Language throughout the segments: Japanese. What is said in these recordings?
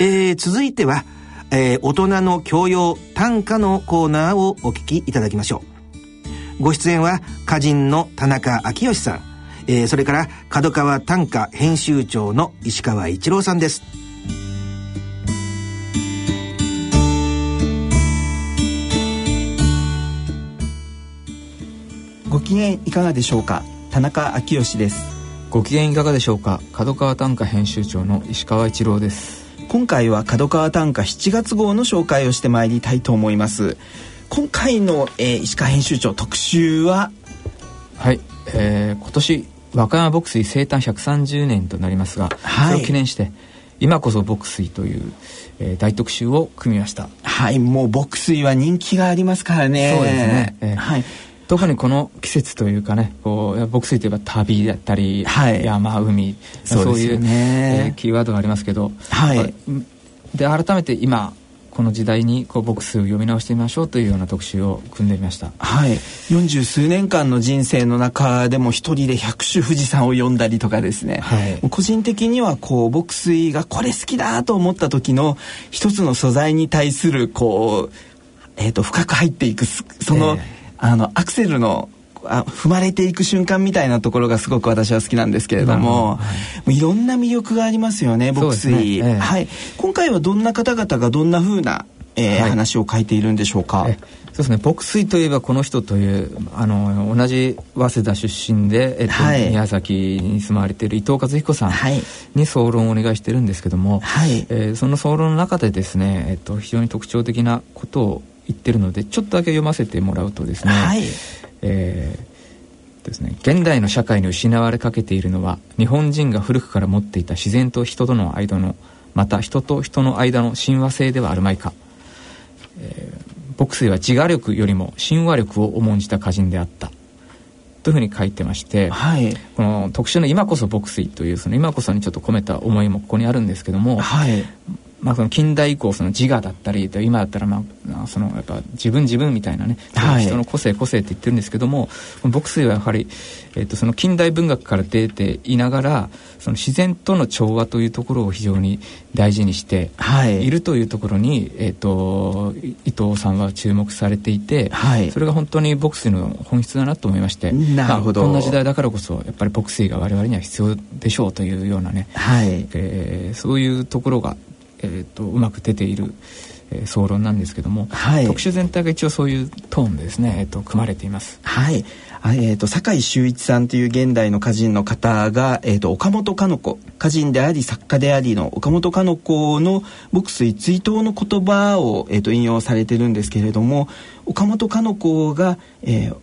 えー、続いては、えー、大人の教養短歌のコーナーをお聞きいただきましょう。ご出演は歌人の田中昭義さん、えー、それから角川短歌編集長の石川一郎さんです。ご機嫌いかがでしょうか？田中昭義です。ご機嫌いかがでしょうか？角川短歌編集長の石川一郎です今回は角川短歌7月号の紹介をしてまいりたいと思います。今回の、えー、石川編集長特集は？はい、えー、今年和歌山牧水生誕130年となりますが、はい、それを記念して今こそ牧水という、えー、大特集を組みました。はい。もう牧水は人気がありますからね。そうですね、えー、はい特にこの季節というかねこう牧水といえば旅だったり、はい、山海そういう、ねえー、キーワードがありますけど、はい、で改めて今この時代にこう牧水を読み直してみましょうというような特集を組んでみました。はい。四十数年間の人生の中でも一人で百種富士山を読んだりとかですね、はい、個人的にはこう牧水がこれ好きだと思った時の一つの素材に対するこうえーと、深く入っていくその、えーあのアクセルのあ踏まれていく瞬間みたいなところがすごく私は好きなんですけれども、はい、いろんな魅力がありますよね牧水、ね。ええ、はい。今回はどんな方々がどんな風な、えー、はい、話を書いているんでしょうか？そうですね。牧水といえばこの人というあの同じ早稲田出身で、えっと、はい、宮崎に住まわれている伊藤和彦さんに総論をお願いしてるんですけども、はい。えー、その総論の中でですね、えっと、非常に特徴的なことを言ってるのでちょっとだけ読ませてもらうとですね、はい、えー、ですね現代の社会に失われかけているのは日本人が古くから持っていた自然と人との間のまた人と人の間の親和性ではあるまいか、えー、牧水は自我力よりも親和力を重んじた歌人であった。というふうに書いてまして、はい、この特集の「今こそ牧水」というその今こそにちょっと込めた思いもここにあるんですけども、はい、まあ、その近代以降その自我だったり今だったらまあそのやっぱ自分自分みたいなね、はい、人の個性個性って言ってるんですけども牧水はやはり、えー、とその近代文学から出ていながらその自然との調和というところを非常に大事にしてい。るというところに、えー、と伊藤さんは注目されていて、はい、それが本当に牧水の本質だなと思いましてなるほど、まあ、こんな時代だからこそやっぱり牧水が我々には必要でしょうというようなね、はい。えー、そういうところがえーと、うまく出ている、えー、総論なんですけども、はい、特集全体が一応そういうトーンでですね、えーと、組まれています。はい。えーと、酒井秀一さんという現代の歌人の方が、えー、と岡本かの子歌人であり作家でありの岡本かの子の牧水追悼の言葉を、えー、と引用されてるんですけれども岡本かの子が、えー、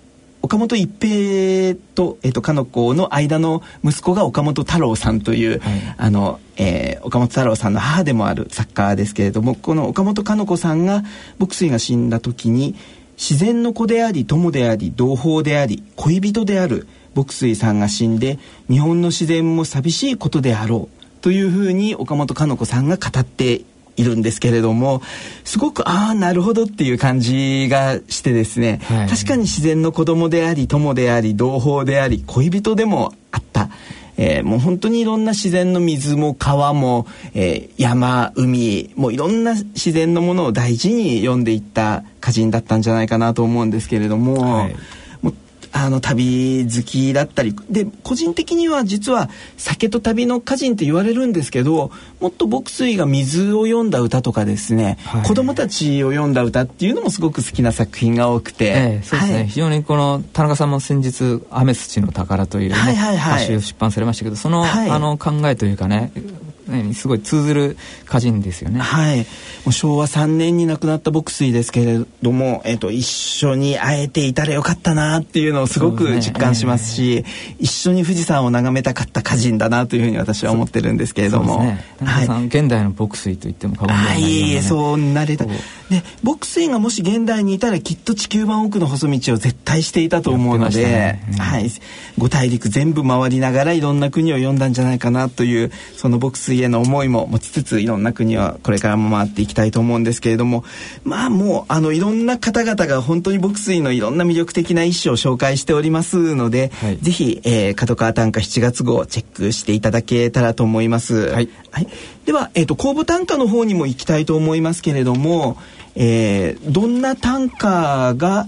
岡本一平と,、えーと、かの子の間の息子が岡本太郎さんという、はい、あの、えー、岡本太郎さんの母でもある作家ですけれどもこの岡本かの子さんが牧水が死んだ時に自然の子であり友であり同胞であり恋人である牧水さんが死んで日本の自然も寂しいことであろうというふうに岡本かの子さんが語っているんですけれどもすごくああなるほどっていう感じがしてですね、はい、確かに自然の子供であり友であり同胞であり恋人でもあった。えー、もう本当にいろんな自然の水も川も、えー、山海もういろんな自然のものを大事に読んでいった歌人だったんじゃないかなと思うんですけれども。はいあの旅好きだったり。で個人的には実は酒と旅の歌人って言われるんですけどもっと牧水が水を読んだ歌とかですね、はい、子供たちを読んだ歌っていうのもすごく好きな作品が多くて、ええ、そうですね、はい、非常にこの田中さんも先日「アメスチの宝」という、ね、はいはいはい、歌集を出版されましたけどその,、あの考えというかねすごい通ずる歌人ですよね。はい。もう昭和3年に亡くなった牧水ですけれども、えっ、ー、と一緒に会えていたらよかったなっていうのをすごく実感しますし、すねえー、一緒に富士山を眺めたかった歌人だなというふうに私は思ってるんですけれども。ね、はい、現代の牧水と言っても過言ではない、ね、いえそうなれた。で牧水がもし現代にいたらきっと地球版奥の細道を絶対していたと思うので、ねうん、はい、五大陸全部回りながらいろんな国を読んだんじゃないかなというその牧水水への思いも持ちつついろんな国はこれからも回っていきたいと思うんですけれどもまあもうあのいろんな方々が本当に牧水のいろんな魅力的な一種を紹介しておりますので、はい、ぜひ、えー、角川短歌7月号チェックしていただけたらと思います。はい、はい、では、えーと、公募短歌の方にも行きたいと思いますけれども、えー、どんな短歌が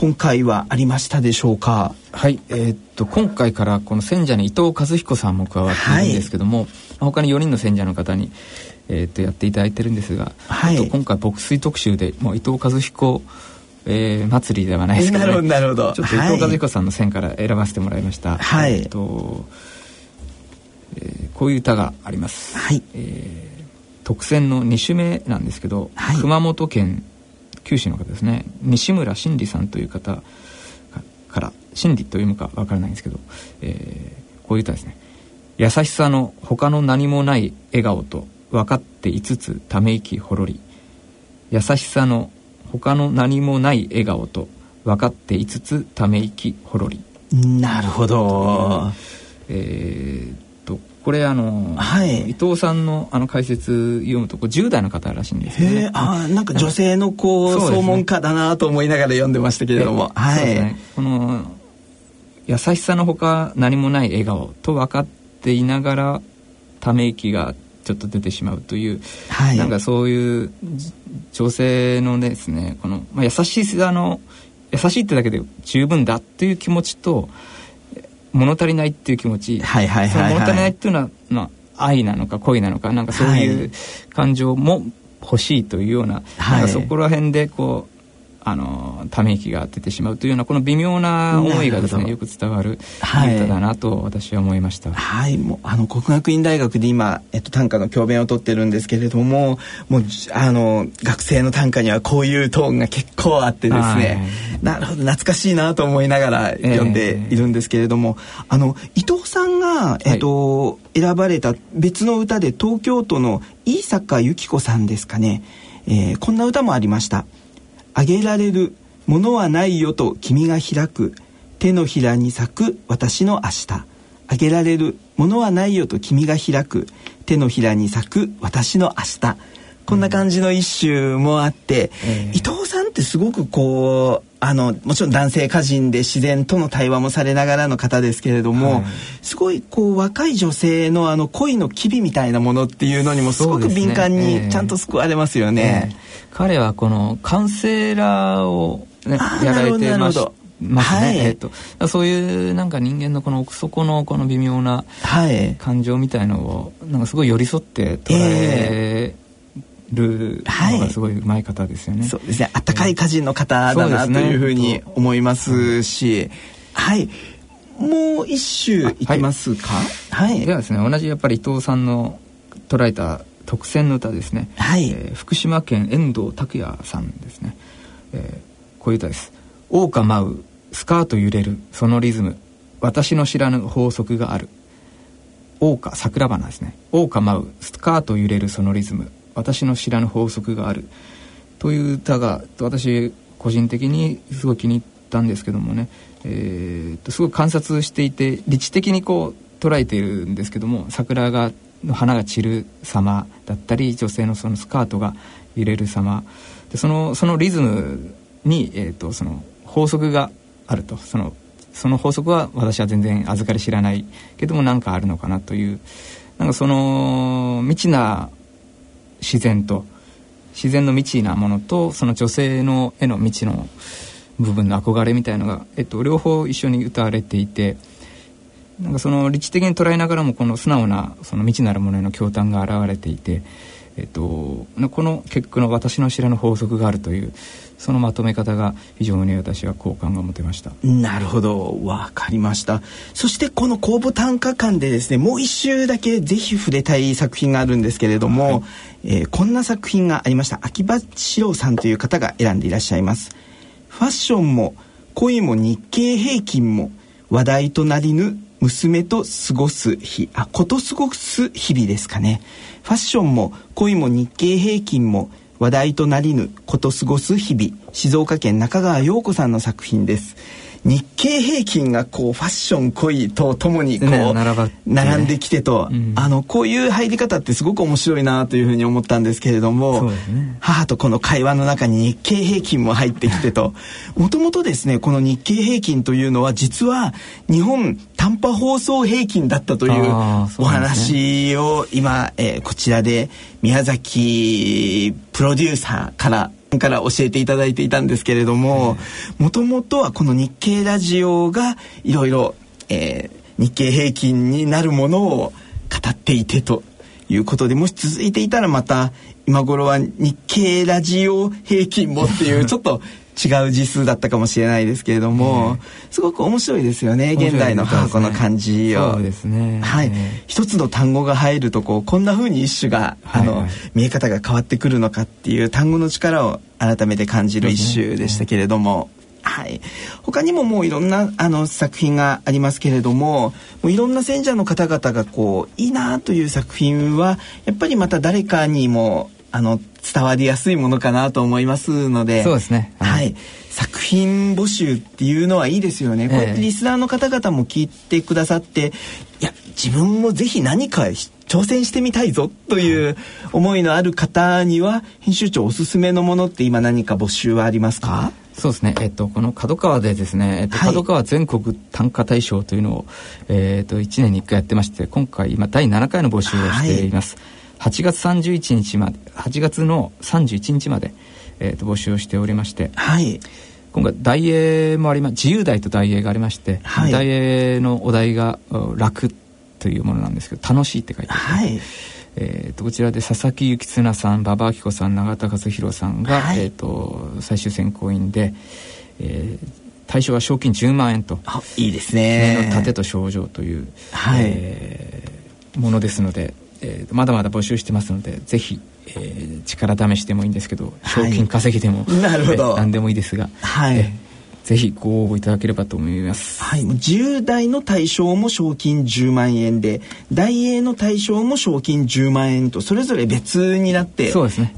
今回はありましたでしょうか？はいえー、っと今回からこの選者に伊藤和彦さんも加わっているんですけども、はい、他に4人の選者の方に、えー、っとやっていただいてるんですが、はい、今回牧水特集でもう伊藤和彦えー、祭りではないですけど、ね、なるほどちょっと伊藤和彦さんの選から選ばせてもらいました。はい。えー、っと、えー、こういう歌があります。はい。えー、特選の2種目なんですけど、はい、熊本県九州の方ですね。西村真理さんという方から真理と読むかわからないんですけど、えー、こういう歌ですね。優しさの他の何もない笑顔と分かっていつつため息ほろり。優しさの他の何もない笑顔と分かっていつつため息ほろり。なるほど、えー、これあの、はい、伊藤さんのあの解説読むとこう10代の方らしいんですね。あなんか女性のこう 総門家だなと思いながら読んでましたけれども、はい、ね、この優しさのほか何もない笑顔と分かっていながらため息がちょっと出てしまうという、はい、なんかそういう女性のですねこの、まあ、優しさの優しいってだけで十分だっていう気持ちと物足りないっていう気持ち、はいはいはい、はい、物足りないっていうのは、まあ、愛なのか恋なのかなんかそういう感情も欲しいというようなはい、なんかそこら辺でこうあのため息が出てしまうというようなこの微妙な思いがですねよく伝わる歌だなと私は思いました。はい、もうあの国学院大学で今えっと短歌の教鞭を取ってるんですけれども、もうあの学生の短歌にはこういうトーンが結構あってですね、なるほど懐かしいなと思いながら読んでいるんですけれども、えー、あの伊藤さんがえっと、はい、選ばれた別の歌で東京都の飯坂由紀子さんですかね、えー、こんな歌もありました。あげられるものはないよと君が開く。手のひらに咲く私の明日。あげられるものはないよと君が開く。手のひらに咲く私の明日。こんな感じの一首もあって、えー、伊藤さんってすごくこうあのもちろん男性歌人で自然との対話もされながらの方ですけれども、はい、すごいこう若い女性のあの恋の機微みたいなものっていうのにもすごく敏感にちゃんと救われますよね。彼はこのカウンセラーを、ね、やられてましますね、はい、えっと、そういうなんか人間のこの奥底のこの微妙な感情みたいのをなんかすごい寄り添って捉えるのがすごいうまい方ですよね。はい、そうですね。温かい歌人の方だな、というふうに思いますし、はい、もう一首いきますか？はい、ではですね同じやっぱり伊藤さんの捉えた特選の歌ですね、はい。えー、福島県遠藤拓也さんですね、えー、こういう歌です「桜花舞うスカート揺れるそのリズム。私の知らぬ法則がある」桜花桜花ですね「桜花舞うスカート揺れるそのリズム私の知らぬ法則がある」という歌が私個人的にすごい気に入ったんですけどもね、えー、すごく観察していて理知的にこう捉えているんですけども桜がの花が散る様だったり女性のそのスカートが揺れる様。でそのそのリズムに、えーと、その法則があると。そのその法則は私は全然預かり知らないけども何かあるのかなという。なんかその未知な自然と。自然の未知なものとその女性の絵の未知の部分の憧れみたいのが、えっと、両方一緒に歌われていてなんかその理知的に捉えながらもこの素直なその未知なるものへの驚嘆が現れていて、えっと、この結句の「私の知らぬ法則がある」というそのまとめ方が非常に私は好感が持てました。なるほど。わかりました。そしてこの公募短歌館でですねもう一周だけぜひ触れたい作品があるんですけれども、はい、えー、こんな作品がありました。秋葉史郎さんという方が選んでいらっしゃいます。ファッションも恋も日経平均も話題となりぬ娘と過ごす日。あ子と過ごす日々ですかね。ファッションも恋も日経平均も話題となりぬこと過ごす日々静岡県中川陽子さんの作品です。日経平均がこうファッション濃いとともにこう、ね、並んできてと、うん、あのこういう入り方ってすごく面白いなというふうに思ったんですけれども、ね、母とこの会話の中に日経平均も入ってきてと。もともとですねこの日経平均というのは実は日本短波放送平均だったというお話を今、えー、こちらで宮崎プロデューサーからから教えていただいていたんですけれどももともとはこの日経ラジオがいろいろ日経平均になるものを語っていてということでもし続いていたらまた今頃は日経ラジオ平均もっていうちょっと違う字数だったかもしれないですけれども、すごく面白いですよね現代のこの漢字を。そうですね。はい。一つの単語が入るとこうこんな風に一種が、あの、見え方が変わってくるのかっていう単語の力を改めて感じる一種でしたけれども。はい、他にももういろんなあの作品がありますけれどももういろんな選者の方々がこういいなという作品はやっぱりまた誰かにもあの伝わりやすいものかなと思いますのでそうですね、はい、はい、作品募集っていうのはいいですよね、えー、こうやってリスナーの方々も聞いてくださっていや自分もぜひ何か挑戦してみたいぞという思いのある方には編集長おすすめのものって今何か募集はありますか？そうですね、えっと、この角川でですね、えっと、角川全国短歌大賞というのを、えっと、1年に1回やってまして今回今第7回の募集をしています、はい8月31日まで8月の31日まで、えーと、募集をしておりまして、はい、今回題詠もありま自由題と題詠がありまして、はい、題詠のお題が「楽」というものなんですけど「楽しい」って書いてある、はい。えーと、こちらで佐々木幸綱さん馬場明子さん永田勝弘さんが、はい、えーと、最終選考員で、えー、対象は賞金10万円といいですね「盾と症状」という、はい。えー、ものですのでえー、まだまだ募集してますのでぜひ、えー、力試しでもいいんですけど賞金稼ぎでも、はい、なるほど。何でもいいですが、はい、えーぜひご応募いただければと思います。はい、10代の対象も賞金10万円で、大英の対象も賞金10万円とそれぞれ別になって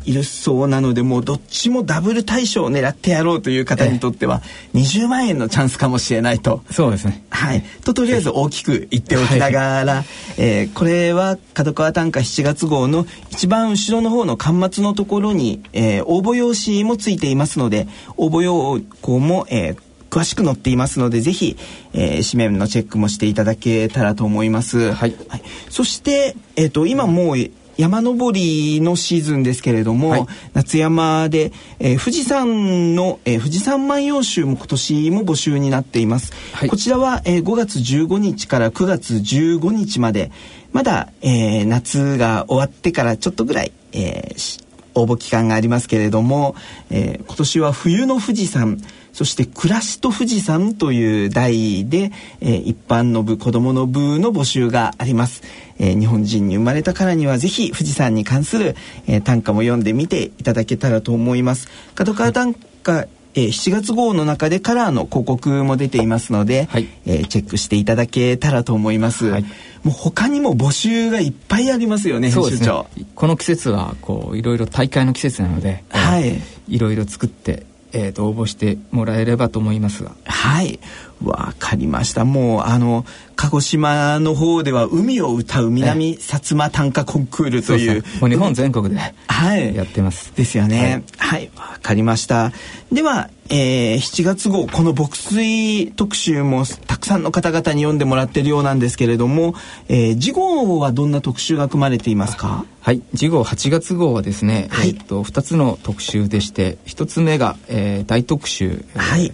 いるそうなので、もうどっちもダブル対象を狙ってやろうという方にとっては20万円のチャンスかもしれないと。そうですね。はい。ととりあえず大きく言っておきながら、はい、えー、これは角川短歌7月号の一番後ろの方の巻末のところに、えー、応募用紙もついていますので、応募要項も、えー、詳しく載っていますのでぜひ、えー、紙面のチェックもしていただけたらと思います。はい。はい、そして、えっ、ー、と今もう山登りのシーズンですけれども、はい、夏山で、えー、富士山の、えー、富士山万葉集も今年も募集になっています。はい、こちらは、えー、5月15日から9月15日までまだ、えー、夏が終わってからちょっとぐらい、えー、応募期間がありますけれども、えー、今年は冬の富士山そして暮らしと富士山という題で、えー、一般の部子どもの部の募集があります、えー、日本人に生まれたからにはぜひ富士山に関する、えー、短歌も読んでみていただけたらと思います。角川短歌、はいえー、7月号の中でカラーの広告も出ていますので、はい、えー、チェックしていただけたらと思います、はい、もう他にも募集がいっぱいありますよね編集長、ね、この季節はこういろいろ大会の季節なので、はい、いろいろ作ってえーと、応募してもらえればと思いますが。はい。わかりました。もうあの鹿児島の方では海を歌う南薩摩短歌コンクールという。もう日本全国ではい。やってます、ですよね。はい。わ、はい、かりました。では、えー、7月号この牧水特集もたくさんの方々に読んでもらってるようなんですけれども、えー、次号はどんな特集が組まれていますか？はい。次号8月号はですね、はい、えー、っと2つの特集でして1つ目が、えー、大特集、はい、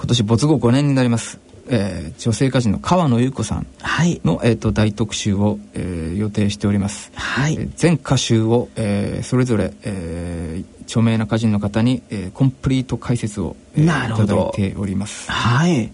今年没後5年になります、えー、女性歌人の川野優子さんの、はい、えーと、大特集を、えー、予定しております、はい。えー、全歌集を、えー、それぞれ、えー、著名な歌人の方に、えー、コンプリート解説を、えー、いただいております。はい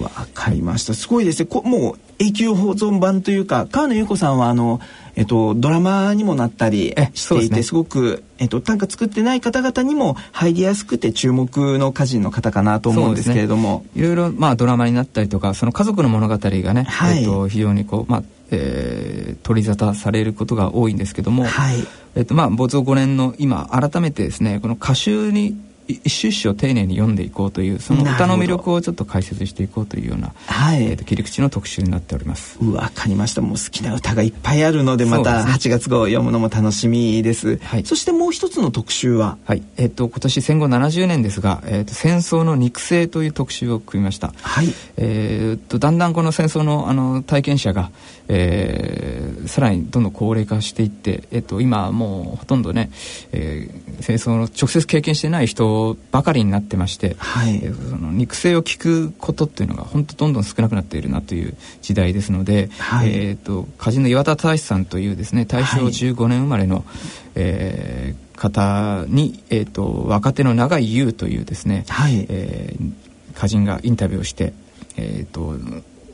わかりました。すごいですね。こもう永久保存版というか川野優子さんはあのえっと、ドラマにもなったりしていてす、ね,、ごく、えっと、短歌作ってない方々にも入りやすくて注目の歌人の方かなと思うんですけれども、ね、いろいろ、まあ、ドラマになったりとかその家族の物語がね、はい、えっと、非常にこう、まあえー、取り沙汰されることが多いんですけども、はい。えっとまあ、没後5年の今改めてですねこの歌集に一首一首を丁寧に読んでいこうというその歌の魅力をちょっと解説していこうというような、はい、えーと、切り口の特集になっております。わかりました。もう好きな歌がいっぱいあるのでまた8月号を読むのも楽しみです、はい、そしてもう一つの特集は？はい。えっ、ー、と今年戦後70年ですが、えーと、戦争の肉声という特集を組みました。はい。えーと、だんだんこの戦争のあの体験者が、えー、さらにどんどん高齢化していって、えー、と今もうほとんどね、えー、戦争の直接経験してない人ばかりになってまして、はい、えー、その肉声を聞くことっていうのが本当どんどん少なくなっているなという時代ですので、はい、えーと、歌人の岩田忠さんというですね大正15年生まれの、はい、えー、方に、えーと、若手の永井優というですね、はい。えー、歌人がインタビューをして、えーと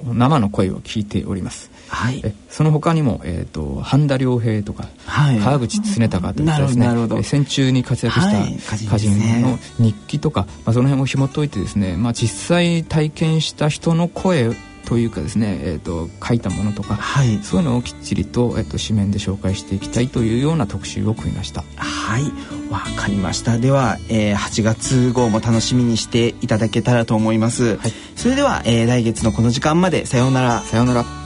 生の声を聞いております。はい、えその他にも、えーと、半田良平とか、はい、川口常隆といったですね。戦中に活躍した歌人の日記とか、まあ、その辺を紐解いてですね、まあ、実際体験した人の声というかですね、えーと、書いたものとか、はい、そういうのをきっちりと,、えーと、紙面で紹介していきたいというような特集を組みました。はい。わかりました。では、えー、8月号も楽しみにしていただけたらと思います、はい、それでは、えー、来月のこの時間までさようなら。さようなら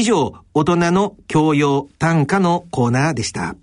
以上、大人の教養短歌のコーナーでした。